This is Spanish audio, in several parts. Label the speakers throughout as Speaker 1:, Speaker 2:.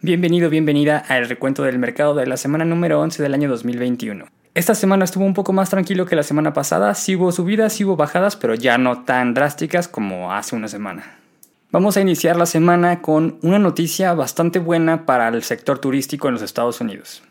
Speaker 1: Bienvenido, bienvenida al recuento del mercado de la semana número 11 del año 2021. Esta semana estuvo un poco más tranquilo que la semana pasada, sí hubo subidas, sí hubo bajadas, pero ya no tan drásticas como hace una semana. Vamos a iniciar la semana con una noticia bastante buena para el sector turístico en los Estados Unidos.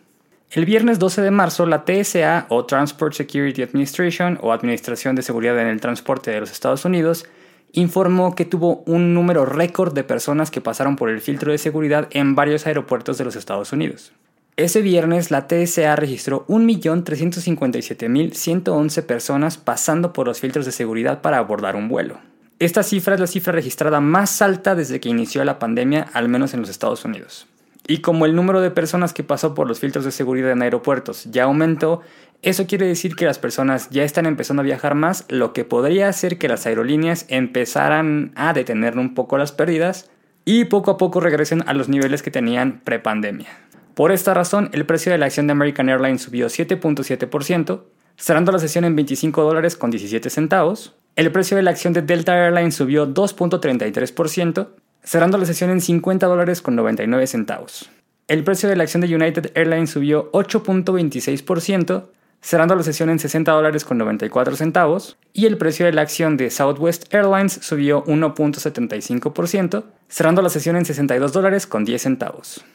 Speaker 1: El viernes 12 de marzo, la TSA o Transport Security Administration o Administración de Seguridad en el Transporte de los Estados Unidos informó que tuvo un número récord de personas que pasaron por el filtro de seguridad en varios aeropuertos de los Estados Unidos. Ese viernes la TSA registró 1.357.111 personas pasando por los filtros de seguridad para abordar un vuelo. Esta cifra es la cifra registrada más alta desde que inició la pandemia, al menos en los Estados Unidos. Y como el número de personas que pasó por los filtros de seguridad en aeropuertos ya aumentó, eso quiere decir que las personas ya están empezando a viajar más, lo que podría hacer que las aerolíneas empezaran a detener un poco las pérdidas y poco a poco regresen a los niveles que tenían prepandemia. Por esta razón, el precio de la acción de American Airlines subió 7.7%, cerrando la sesión en 25 dólares con 17 centavos. El precio de la acción de Delta Airlines subió 2.33%, cerrando la sesión en 50 dólares con 99 centavos. El precio de la acción de United Airlines subió 8.26%, cerrando la sesión en 60 dólares con 94 centavos, y el precio de la acción de Southwest Airlines subió 1.75%, cerrando la sesión en 62 dólares con 10 centavos.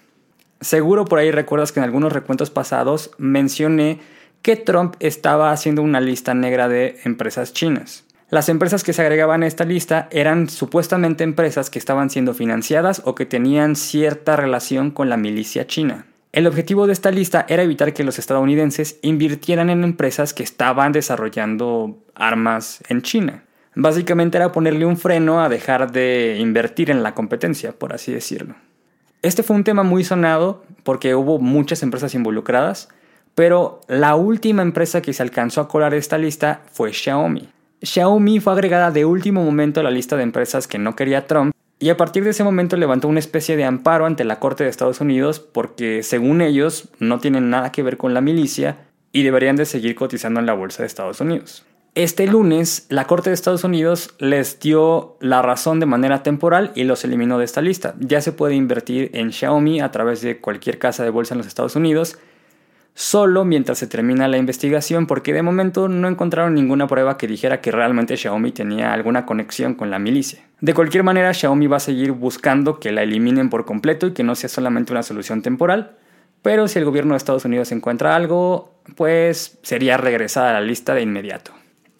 Speaker 1: Seguro por ahí recuerdas que en algunos recuentos pasados mencioné que Trump estaba haciendo una lista negra de empresas chinas. Las empresas que se agregaban a esta lista eran supuestamente empresas que estaban siendo financiadas o que tenían cierta relación con la milicia china. El objetivo de esta lista era evitar que los estadounidenses invirtieran en empresas que estaban desarrollando armas en China. Básicamente era ponerle un freno a dejar de invertir en la competencia, por así decirlo. Este fue un tema muy sonado porque hubo muchas empresas involucradas, pero la última empresa que se alcanzó a colar esta lista fue Xiaomi. Xiaomi fue agregada de último momento a la lista de empresas que no quería Trump y a partir de ese momento levantó una especie de amparo ante la Corte de Estados Unidos porque, según ellos, no tienen nada que ver con la milicia y deberían de seguir cotizando en la Bolsa de Estados Unidos. Este lunes, la Corte de Estados Unidos les dio la razón de manera temporal y los eliminó de esta lista. Ya se puede invertir en Xiaomi a través de cualquier casa de bolsa en los Estados Unidos solo mientras se termina la investigación porque de momento no encontraron ninguna prueba que dijera que realmente Xiaomi tenía alguna conexión con la milicia. De cualquier manera, Xiaomi va a seguir buscando que la eliminen por completo y que no sea solamente una solución temporal, pero si el gobierno de Estados Unidos encuentra algo, pues sería regresada a la lista de inmediato.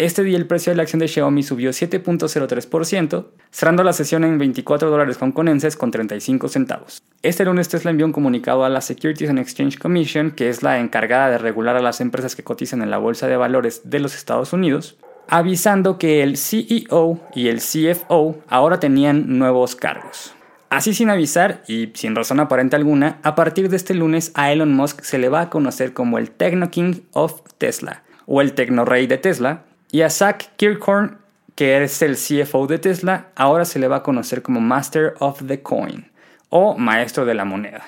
Speaker 1: Este día el precio de la acción de Xiaomi subió 7.03%, cerrando la sesión en 24 dólares hongkonenses con 35 centavos. Este lunes Tesla envió un comunicado a la Securities and Exchange Commission, que es la encargada de regular a las empresas que cotizan en la bolsa de valores de los Estados Unidos, avisando que el CEO y el CFO ahora tenían nuevos cargos. Así sin avisar y sin razón aparente alguna, a partir de este lunes a Elon Musk se le va a conocer como el Techno King of Tesla o el Tecno Rey de Tesla, y a Zach Kirkhorn, que es el CFO de Tesla, ahora se le va a conocer como Master of the Coin o Maestro de la Moneda.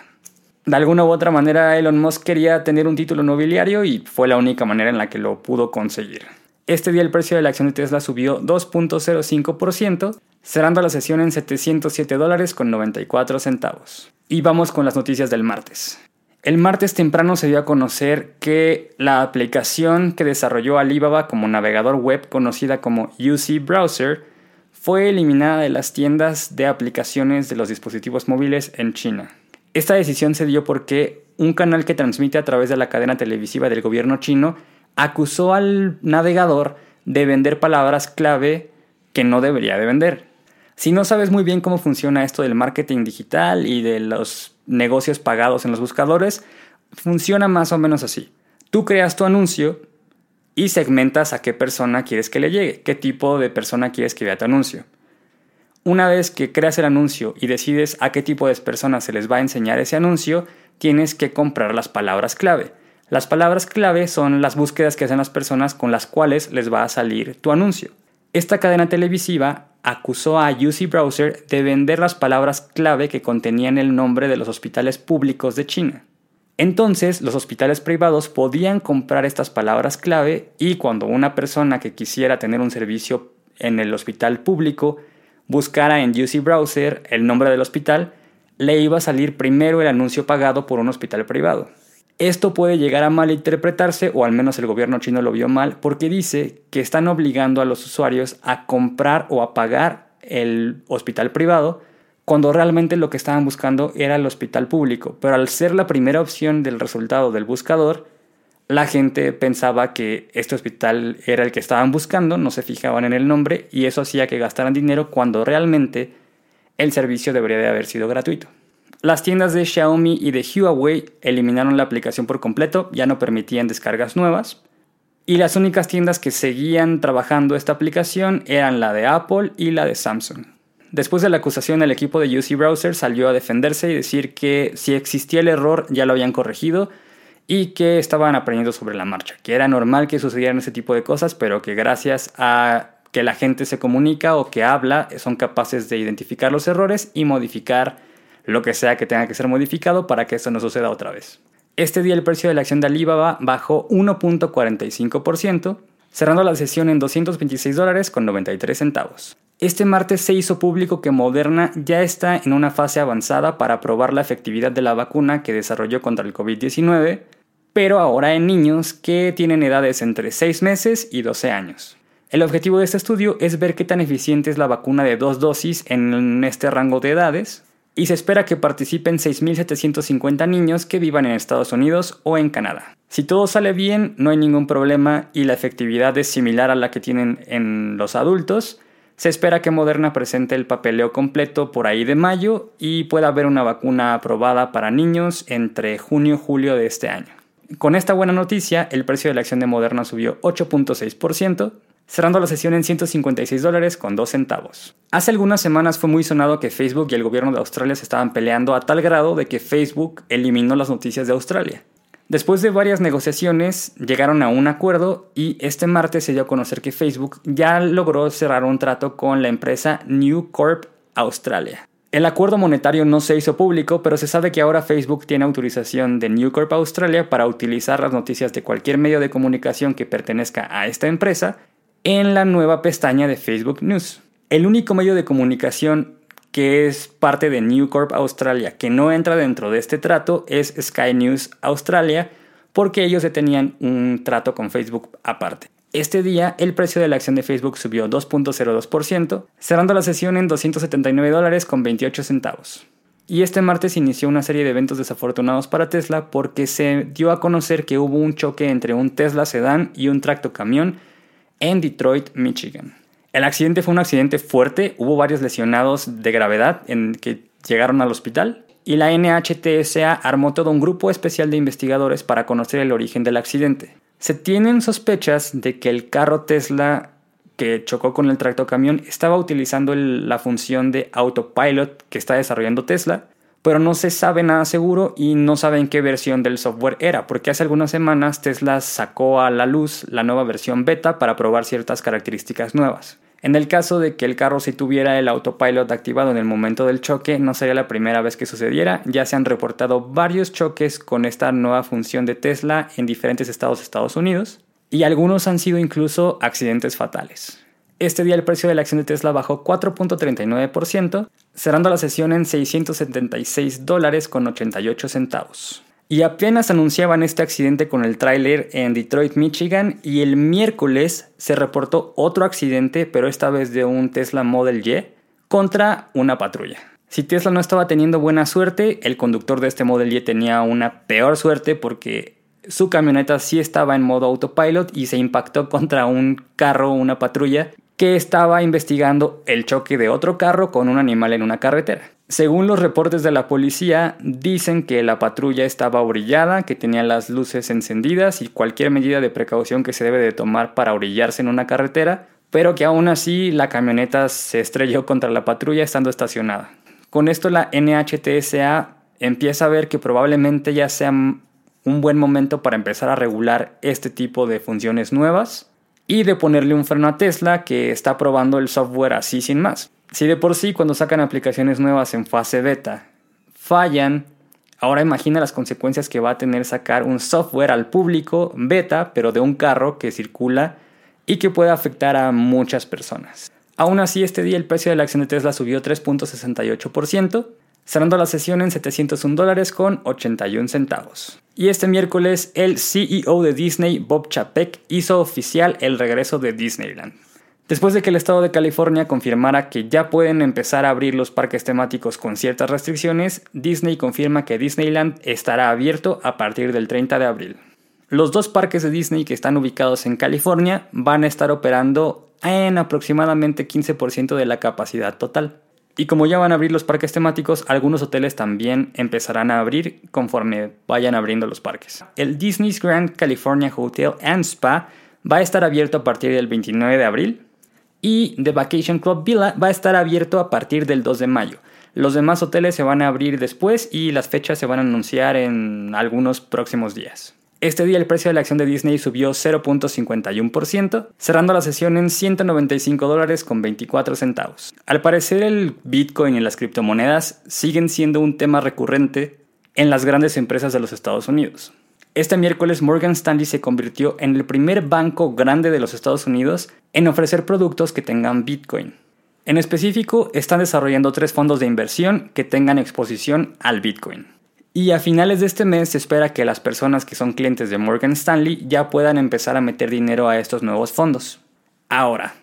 Speaker 1: De alguna u otra manera Elon Musk quería tener un título nobiliario y fue la única manera en la que lo pudo conseguir. Este día el precio de la acción de Tesla subió 2.05%, cerrando la sesión en 707 dólares con 94 centavos. Y vamos con las noticias del martes. El martes temprano se dio a conocer que la aplicación que desarrolló Alibaba como navegador web conocida como UC Browser fue eliminada de las tiendas de aplicaciones de los dispositivos móviles en China. Esta decisión se dio porque un canal que transmite a través de la cadena televisiva del gobierno chino acusó al navegador de vender palabras clave que no debería de vender. Si no sabes muy bien cómo funciona esto del marketing digital y de los negocios pagados en los buscadores, funciona más o menos así. Tú creas tu anuncio y segmentas a qué persona quieres que le llegue, qué tipo de persona quieres que vea tu anuncio. Una vez que creas el anuncio y decides a qué tipo de personas se les va a enseñar ese anuncio, tienes que comprar las palabras clave. Las palabras clave son las búsquedas que hacen las personas con las cuales les va a salir tu anuncio. Esta cadena televisiva acusó a UC Browser de vender las palabras clave que contenían el nombre de los hospitales públicos de China. Entonces, los hospitales privados podían comprar estas palabras clave y cuando una persona que quisiera tener un servicio en el hospital público buscara en UC Browser el nombre del hospital, le iba a salir primero el anuncio pagado por un hospital privado. Esto puede llegar a malinterpretarse, o al menos el gobierno chino lo vio mal, porque dice que están obligando a los usuarios a comprar o a pagar el hospital privado, cuando realmente lo que estaban buscando era el hospital público. Pero al ser la primera opción del resultado del buscador, la gente pensaba que este hospital era el que estaban buscando, no se fijaban en el nombre y eso hacía que gastaran dinero cuando realmente el servicio debería de haber sido gratuito. Las tiendas de Xiaomi y de Huawei eliminaron la aplicación por completo, ya no permitían descargas nuevas. Y las únicas tiendas que seguían trabajando esta aplicación eran la de Apple y la de Samsung. Después de la acusación, el equipo de UC Browser salió a defenderse y decir que si existía el error ya lo habían corregido y que estaban aprendiendo sobre la marcha, que era normal que sucedieran ese tipo de cosas, pero que gracias a que la gente se comunica o que habla son capaces de identificar los errores y modificar lo que sea que tenga que ser modificado para que esto no suceda otra vez. Este día el precio de la acción de Alibaba bajó 1.45%, cerrando la sesión en 226 dólares con 93 centavos. Este martes se hizo público que Moderna ya está en una fase avanzada para probar la efectividad de la vacuna que desarrolló contra el COVID-19, pero ahora en niños que tienen edades entre 6 meses y 12 años. El objetivo de este estudio es ver qué tan eficiente es la vacuna de dos dosis en este rango de edades, y se espera que participen 6.750 niños que vivan en Estados Unidos o en Canadá. Si todo sale bien, no hay ningún problema y la efectividad es similar a la que tienen en los adultos, se espera que Moderna presente el papeleo completo por ahí de mayo y pueda haber una vacuna aprobada para niños entre junio y julio de este año. Con esta buena noticia, el precio de la acción de Moderna subió 8.6%, cerrando la sesión en 156 dólares con 2 centavos. Hace algunas semanas fue muy sonado que Facebook y el gobierno de Australia se estaban peleando a tal grado de que Facebook eliminó las noticias de Australia. Después de varias negociaciones, llegaron a un acuerdo y este martes se dio a conocer que Facebook ya logró cerrar un trato con la empresa New Corp Australia. El acuerdo monetario no se hizo público, pero se sabe que ahora Facebook tiene autorización de New Corp Australia para utilizar las noticias de cualquier medio de comunicación que pertenezca a esta empresa en la nueva pestaña de Facebook News. El único medio de comunicación que es parte de New Corp Australia que no entra dentro de este trato es Sky News Australia porque ellos tenían un trato con Facebook aparte. Este día el precio de la acción de Facebook subió 2.02%, cerrando la sesión en 279 dólares con 28 centavos. Y este martes inició una serie de eventos desafortunados para Tesla porque se dio a conocer que hubo un choque entre un Tesla sedán y un tracto camión en Detroit, Michigan. El accidente fue un accidente fuerte, hubo varios lesionados de gravedad en que llegaron al hospital y la NHTSA armó todo un grupo especial de investigadores para conocer el origen del accidente. Se tienen sospechas de que el carro Tesla que chocó con el tractocamión estaba utilizando la función de autopilot que está desarrollando Tesla pero no se sabe nada seguro y no saben qué versión del software era, porque hace algunas semanas Tesla sacó a la luz la nueva versión beta para probar ciertas características nuevas. En el caso de que el carro sí tuviera el autopilot activado en el momento del choque, no sería la primera vez que sucediera, ya se han reportado varios choques con esta nueva función de Tesla en diferentes estados de Estados Unidos, y algunos han sido incluso accidentes fatales. Este día el precio de la acción de Tesla bajó 4.39%, cerrando la sesión en 676 dólares con 88 centavos. Y apenas anunciaban este accidente con el tráiler en Detroit, Michigan, y el miércoles se reportó otro accidente, pero esta vez de un Tesla Model Y, contra una patrulla. Si Tesla no estaba teniendo buena suerte, el conductor de este Model Y tenía una peor suerte porque su camioneta sí estaba en modo autopilot y se impactó contra un carro, una patrulla, que estaba investigando el choque de otro carro con un animal en una carretera. Según los reportes de la policía, dicen que la patrulla estaba orillada, que tenía las luces encendidas y cualquier medida de precaución que se debe de tomar para orillarse en una carretera, pero que aún así la camioneta se estrelló contra la patrulla estando estacionada. Con esto la NHTSA empieza a ver que probablemente ya sea un buen momento para empezar a regular este tipo de funciones nuevas y de ponerle un freno a Tesla que está probando el software así sin más. Si de por sí cuando sacan aplicaciones nuevas en fase beta fallan, ahora imagina las consecuencias que va a tener sacar un software al público beta, pero de un carro que circula y que puede afectar a muchas personas. Aún así, este día el precio de la acción de Tesla subió 3.68%, cerrando la sesión en 701 dólares con 81 centavos. Y este miércoles el CEO de Disney, Bob Chapek, hizo oficial el regreso de Disneyland. Después de que el estado de California confirmara que ya pueden empezar a abrir los parques temáticos con ciertas restricciones, Disney confirma que Disneyland estará abierto a partir del 30 de abril. Los dos parques de Disney que están ubicados en California van a estar operando en aproximadamente 15% de la capacidad total. Y como ya van a abrir los parques temáticos, algunos hoteles también empezarán a abrir conforme vayan abriendo los parques. El Disney's Grand California Hotel and Spa va a estar abierto a partir del 29 de abril y The Vacation Club Villa va a estar abierto a partir del 2 de mayo. Los demás hoteles se van a abrir después y las fechas se van a anunciar en algunos próximos días. Este día el precio de la acción de Disney subió 0.51%, cerrando la sesión en 195 dólares con 24 centavos. Al parecer el Bitcoin y las criptomonedas siguen siendo un tema recurrente en las grandes empresas de los Estados Unidos. Este miércoles Morgan Stanley se convirtió en el primer banco grande de los Estados Unidos en ofrecer productos que tengan Bitcoin. En específico, están desarrollando tres fondos de inversión que tengan exposición al Bitcoin. Y a finales de este mes se espera que las personas que son clientes de Morgan Stanley ya puedan empezar a meter dinero a estos nuevos fondos. Ahora,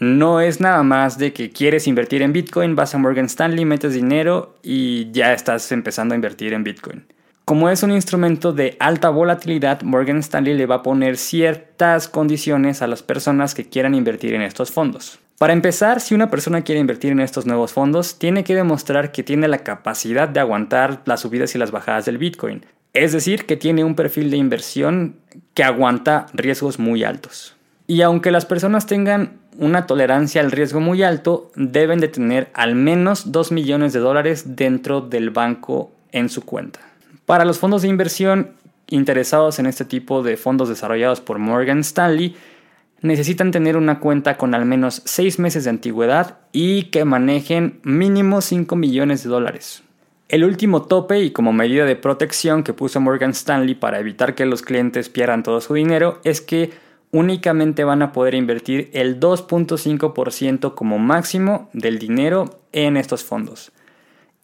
Speaker 1: no es nada más de que quieres invertir en Bitcoin, vas a Morgan Stanley, metes dinero y ya estás empezando a invertir en Bitcoin. Como es un instrumento de alta volatilidad, Morgan Stanley le va a poner ciertas condiciones a las personas que quieran invertir en estos fondos. Para empezar, si una persona quiere invertir en estos nuevos fondos, tiene que demostrar que tiene la capacidad de aguantar las subidas y las bajadas del Bitcoin. Es decir, que tiene un perfil de inversión que aguanta riesgos muy altos. Y aunque las personas tengan una tolerancia al riesgo muy alto, deben de tener al menos 2 millones de dólares dentro del banco en su cuenta. Para los fondos de inversión interesados en este tipo de fondos desarrollados por Morgan Stanley, necesitan tener una cuenta con al menos 6 meses de antigüedad y que manejen mínimo 5 millones de dólares. El último tope y como medida de protección que puso Morgan Stanley para evitar que los clientes pierdan todo su dinero es que únicamente van a poder invertir el 2.5% como máximo del dinero en estos fondos.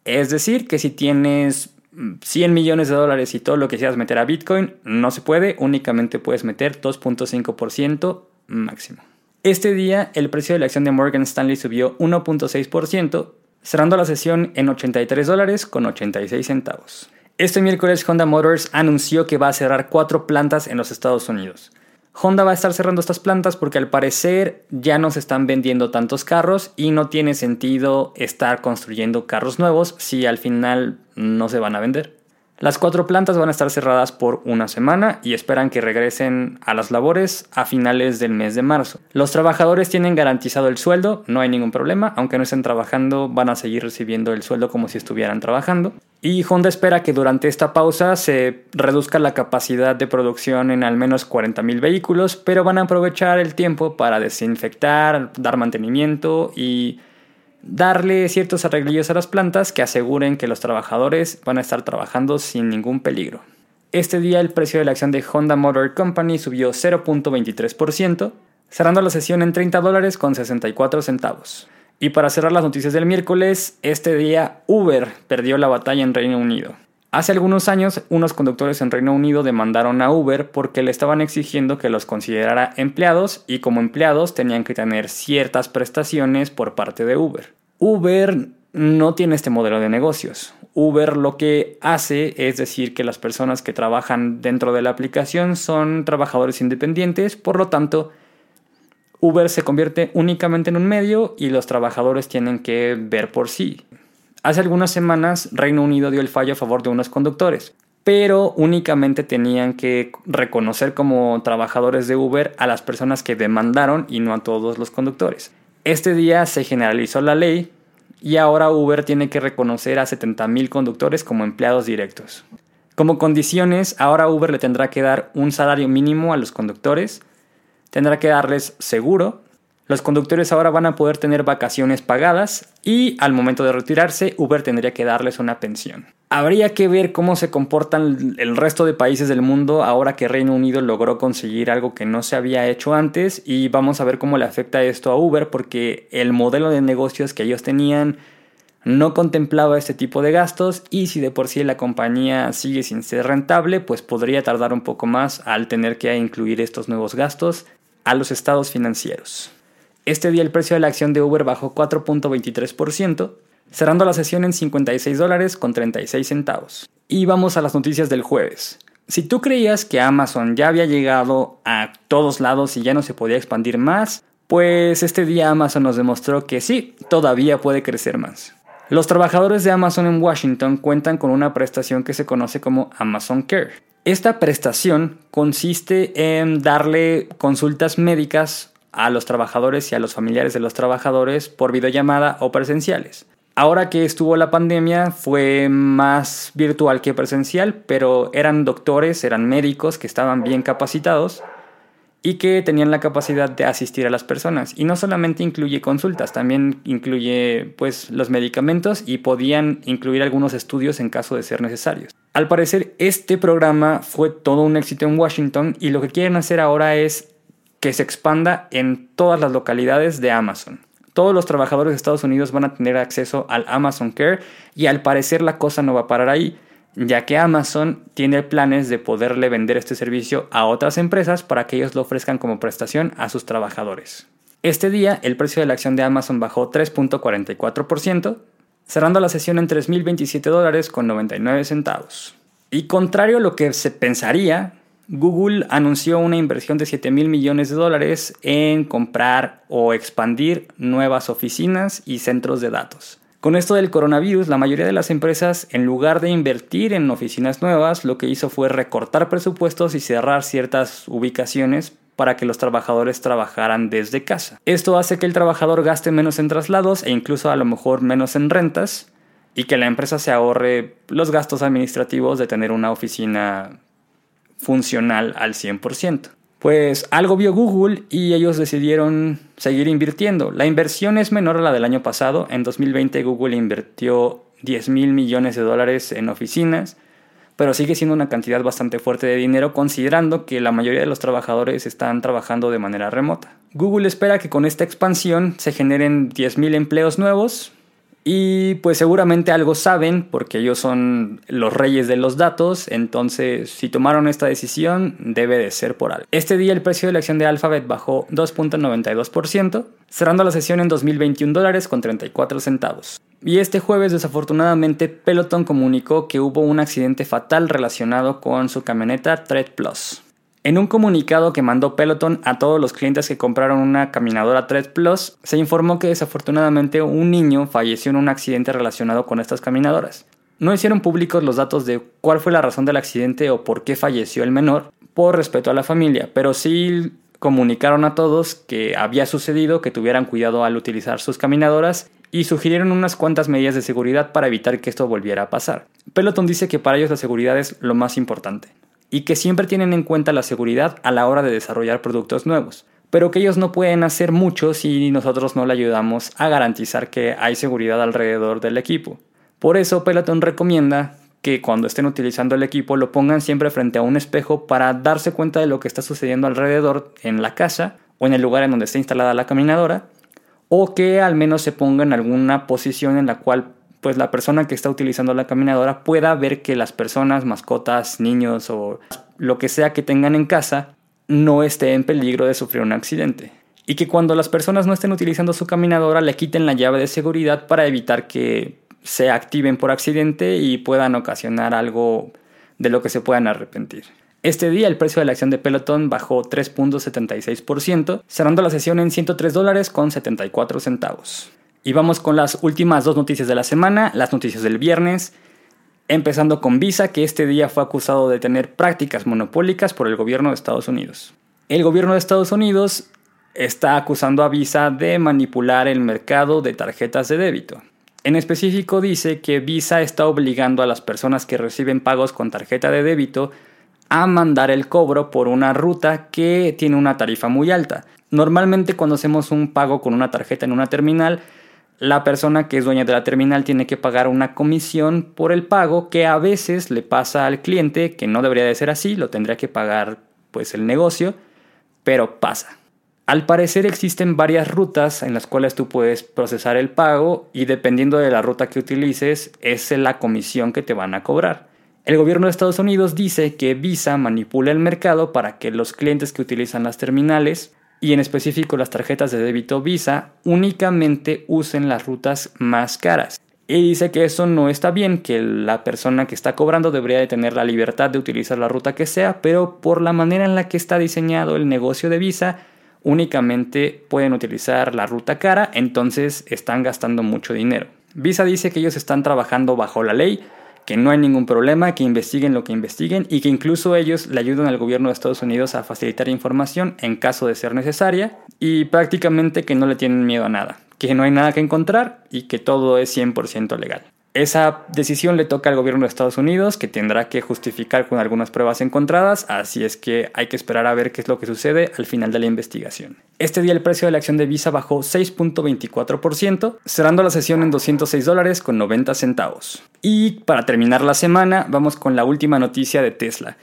Speaker 1: Es decir, que si tienes 100 millones de dólares y todo lo que quieras meter a Bitcoin, no se puede, únicamente puedes meter 2.5% máximo. Este día el precio de la acción de Morgan Stanley subió 1.6%, cerrando la sesión en 83 dólares con 86 centavos. Este miércoles Honda Motors anunció que va a cerrar cuatro plantas en los Estados Unidos. Honda va a estar cerrando estas plantas porque al parecer ya no se están vendiendo tantos carros y no tiene sentido estar construyendo carros nuevos si al final no se van a vender. Las cuatro plantas van a estar cerradas por una semana y esperan que regresen a las labores a finales del mes de marzo. Los trabajadores tienen garantizado el sueldo, no hay ningún problema, aunque no estén trabajando van a seguir recibiendo el sueldo como si estuvieran trabajando. Y Honda espera que durante esta pausa se reduzca la capacidad de producción en al menos 40.000 vehículos, pero van a aprovechar el tiempo para desinfectar, dar mantenimiento y darle ciertos arreglillos a las plantas que aseguren que los trabajadores van a estar trabajando sin ningún peligro. Este día el precio de la acción de Honda Motor Company subió 0.23%, cerrando la sesión en 30 dólares con 64 centavos. Y para cerrar las noticias del miércoles, este día Uber perdió la batalla en Reino Unido. Hace algunos años, unos conductores en Reino Unido demandaron a Uber porque le estaban exigiendo que los considerara empleados y como empleados tenían que tener ciertas prestaciones por parte de Uber. Uber no tiene este modelo de negocios. Uber lo que hace es decir que las personas que trabajan dentro de la aplicación son trabajadores independientes, por lo tanto, Uber se convierte únicamente en un medio y los trabajadores tienen que ver por sí. Hace algunas semanas Reino Unido dio el fallo a favor de unos conductores, pero únicamente tenían que reconocer como trabajadores de Uber a las personas que demandaron y no a todos los conductores. Este día se generalizó la ley y ahora Uber tiene que reconocer a 70.000 conductores como empleados directos. Como condiciones, ahora Uber le tendrá que dar un salario mínimo a los conductores, tendrá que darles seguro, los conductores ahora van a poder tener vacaciones pagadas y al momento de retirarse Uber tendría que darles una pensión. Habría que ver cómo se comportan el resto de países del mundo ahora que Reino Unido logró conseguir algo que no se había hecho antes y vamos a ver cómo le afecta esto a Uber porque el modelo de negocios que ellos tenían no contemplaba este tipo de gastos y si de por sí la compañía sigue sin ser rentable, pues podría tardar un poco más al tener que incluir estos nuevos gastos a los estados financieros. Este día el precio de la acción de Uber bajó 4.23%, cerrando la sesión en 56 dólares con 36 centavos. Y vamos a las noticias del jueves. Si tú creías que Amazon ya había llegado a todos lados y ya no se podía expandir más, pues este día Amazon nos demostró que sí, todavía puede crecer más. Los trabajadores de Amazon en Washington cuentan con una prestación que se conoce como Amazon Care. Esta prestación consiste en darle consultas médicas a los trabajadores y a los familiares de los trabajadores por videollamada o presenciales. Ahora que estuvo la pandemia fue más virtual que presencial, pero eran doctores, eran médicos que estaban bien capacitados y que tenían la capacidad de asistir a las personas. Y no solamente incluye consultas, también incluye pues los medicamentos y podían incluir algunos estudios en caso de ser necesarios. Al parecer este programa fue todo un éxito en Washington y lo que quieren hacer ahora es que se expanda en todas las localidades de Amazon. Todos los trabajadores de Estados Unidos van a tener acceso al Amazon Care y al parecer la cosa no va a parar ahí ya que Amazon tiene planes de poderle vender este servicio a otras empresas para que ellos lo ofrezcan como prestación a sus trabajadores. Este día el precio de la acción de Amazon bajó 3.44%, cerrando la sesión en 3.027 dólares con 99 centavos. Y contrario a lo que se pensaría, Google anunció una inversión de 7 mil millones de dólares en comprar o expandir nuevas oficinas y centros de datos. Con esto del coronavirus, la mayoría de las empresas, en lugar de invertir en oficinas nuevas, lo que hizo fue recortar presupuestos y cerrar ciertas ubicaciones para que los trabajadores trabajaran desde casa. Esto hace que el trabajador gaste menos en traslados e incluso a lo mejor menos en rentas y que la empresa se ahorre los gastos administrativos de tener una oficina funcional al 100%. Pues algo vio Google y ellos decidieron seguir invirtiendo. La inversión es menor a la del año pasado. En 2020 Google invirtió 10 mil millones de dólares en oficinas, pero sigue siendo una cantidad bastante fuerte de dinero considerando que la mayoría de los trabajadores están trabajando de manera remota. Google espera que con esta expansión se generen 10 mil empleos nuevos, y pues seguramente algo saben porque ellos son los reyes de los datos, entonces si tomaron esta decisión debe de ser por algo. Este día el precio de la acción de Alphabet bajó 2.92%, cerrando la sesión en 2021 dólares con 34 centavos. Y este jueves desafortunadamente Peloton comunicó que hubo un accidente fatal relacionado con su camioneta Tread Plus. En un comunicado que mandó Peloton a todos los clientes que compraron una caminadora Tread Plus, se informó que desafortunadamente un niño falleció en un accidente relacionado con estas caminadoras. No hicieron públicos los datos de cuál fue la razón del accidente o por qué falleció el menor, por respeto a la familia, pero sí comunicaron a todos que había sucedido, que tuvieran cuidado al utilizar sus caminadoras y sugirieron unas cuantas medidas de seguridad para evitar que esto volviera a pasar. Peloton dice que para ellos la seguridad es lo más importante y que siempre tienen en cuenta la seguridad a la hora de desarrollar productos nuevos, pero que ellos no pueden hacer mucho si nosotros no le ayudamos a garantizar que hay seguridad alrededor del equipo. Por eso Peloton recomienda que cuando estén utilizando el equipo lo pongan siempre frente a un espejo para darse cuenta de lo que está sucediendo alrededor en la casa o en el lugar en donde está instalada la caminadora, o que al menos se ponga en alguna posición en la cual pues la persona que está utilizando la caminadora pueda ver que las personas, mascotas, niños o lo que sea que tengan en casa no esté en peligro de sufrir un accidente. Y que cuando las personas no estén utilizando su caminadora le quiten la llave de seguridad para evitar que se activen por accidente y puedan ocasionar algo de lo que se puedan arrepentir. Este día el precio de la acción de Peloton bajó 3.76%, cerrando la sesión en 103 dólares con 74 centavos. Y vamos con las últimas dos noticias de la semana, las noticias del viernes. Empezando con Visa, que este día fue acusado de tener prácticas monopólicas por el gobierno de Estados Unidos. El gobierno de Estados Unidos está acusando a Visa de manipular el mercado de tarjetas de débito. En específico dice que Visa está obligando a las personas que reciben pagos con tarjeta de débito a mandar el cobro por una ruta que tiene una tarifa muy alta. Normalmente cuando hacemos un pago con una tarjeta en una terminal, la persona que es dueña de la terminal tiene que pagar una comisión por el pago que a veces le pasa al cliente, que no debería de ser así, lo tendría que pagar pues el negocio, pero pasa. Al parecer existen varias rutas en las cuales tú puedes procesar el pago y dependiendo de la ruta que utilices es la comisión que te van a cobrar. El gobierno de Estados Unidos dice que Visa manipula el mercado para que los clientes que utilizan las terminales y en específico las tarjetas de débito Visa únicamente usen las rutas más caras. Y dice que eso no está bien, que la persona que está cobrando debería de tener la libertad de utilizar la ruta que sea, pero por la manera en la que está diseñado el negocio de Visa, únicamente pueden utilizar la ruta cara, entonces están gastando mucho dinero. Visa dice que ellos están trabajando bajo la ley, que no hay ningún problema, que investiguen lo que investiguen y que incluso ellos le ayudan al gobierno de Estados Unidos a facilitar información en caso de ser necesaria y prácticamente que no le tienen miedo a nada, que no hay nada que encontrar y que todo es 100% legal. Esa decisión le toca al gobierno de Estados Unidos, que tendrá que justificar con algunas pruebas encontradas, así es que hay que esperar a ver qué es lo que sucede al final de la investigación. Este día el precio de la acción de Visa bajó 6.24%, cerrando la sesión en 206 dólares con 90 centavos. Y para terminar la semana, vamos con la última noticia de Tesla.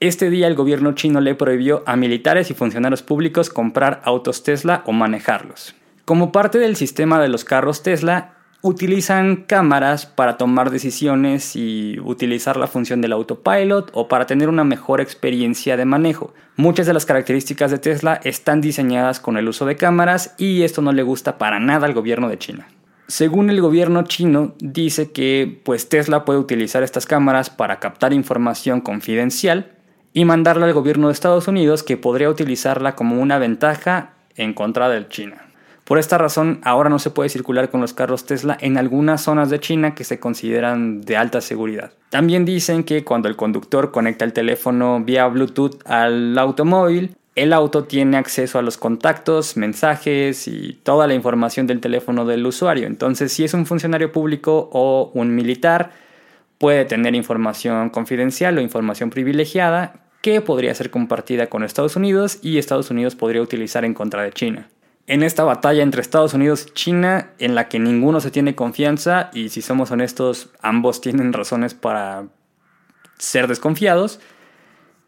Speaker 1: Este día el gobierno chino le prohibió a militares y funcionarios públicos comprar autos Tesla o manejarlos. Como parte del sistema de los carros Tesla, utilizan cámaras para tomar decisiones y utilizar la función del autopilot o para tener una mejor experiencia de manejo. Muchas de las características de Tesla están diseñadas con el uso de cámaras y esto no le gusta para nada al gobierno de China. Según el gobierno chino, dice que pues Tesla puede utilizar estas cámaras para captar información confidencial y mandarla al gobierno de Estados Unidos que podría utilizarla como una ventaja en contra del China. Por esta razón, ahora no se puede circular con los carros Tesla en algunas zonas de China que se consideran de alta seguridad. También dicen que cuando el conductor conecta el teléfono vía Bluetooth al automóvil, el auto tiene acceso a los contactos, mensajes y toda la información del teléfono del usuario. Entonces, si es un funcionario público o un militar, puede tener información confidencial o información privilegiada que podría ser compartida con Estados Unidos y Estados Unidos podría utilizar en contra de China en esta batalla entre Estados Unidos y China, en la que ninguno se tiene confianza y si somos honestos, ambos tienen razones para ser desconfiados.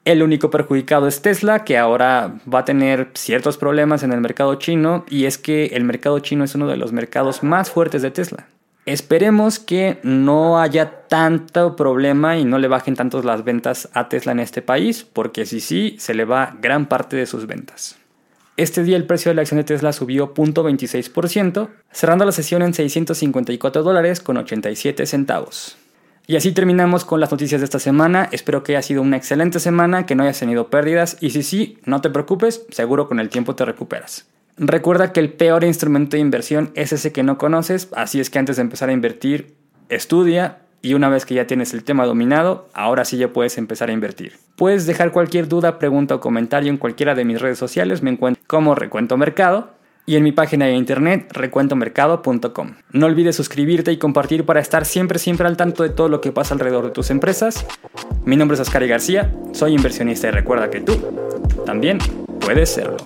Speaker 1: El único perjudicado es Tesla, que ahora va a tener ciertos problemas en el mercado chino y es que el mercado chino es uno de los mercados más fuertes de Tesla. Esperemos que no haya tanto problema y no le bajen tantos las ventas a Tesla en este país, porque si sí, se le va gran parte de sus ventas. Este día el precio de la acción de Tesla subió 0.26%, cerrando la sesión en 654 dólares con 87 centavos. Y así terminamos con las noticias de esta semana. Espero que haya sido una excelente semana, que no hayas tenido pérdidas y si sí, no te preocupes, seguro con el tiempo te recuperas. Recuerda que el peor instrumento de inversión es ese que no conoces, así es que antes de empezar a invertir, estudia, y una vez que ya tienes el tema dominado, ahora sí ya puedes empezar a invertir. Puedes dejar cualquier duda, pregunta o comentario en cualquiera de mis redes sociales, me encuentro como Recuento Mercado y en mi página de internet recuentomercado.com. No olvides suscribirte y compartir para estar siempre siempre al tanto de todo lo que pasa alrededor de tus empresas. Mi nombre es Oscar García, soy inversionista y recuerda que tú también puedes serlo.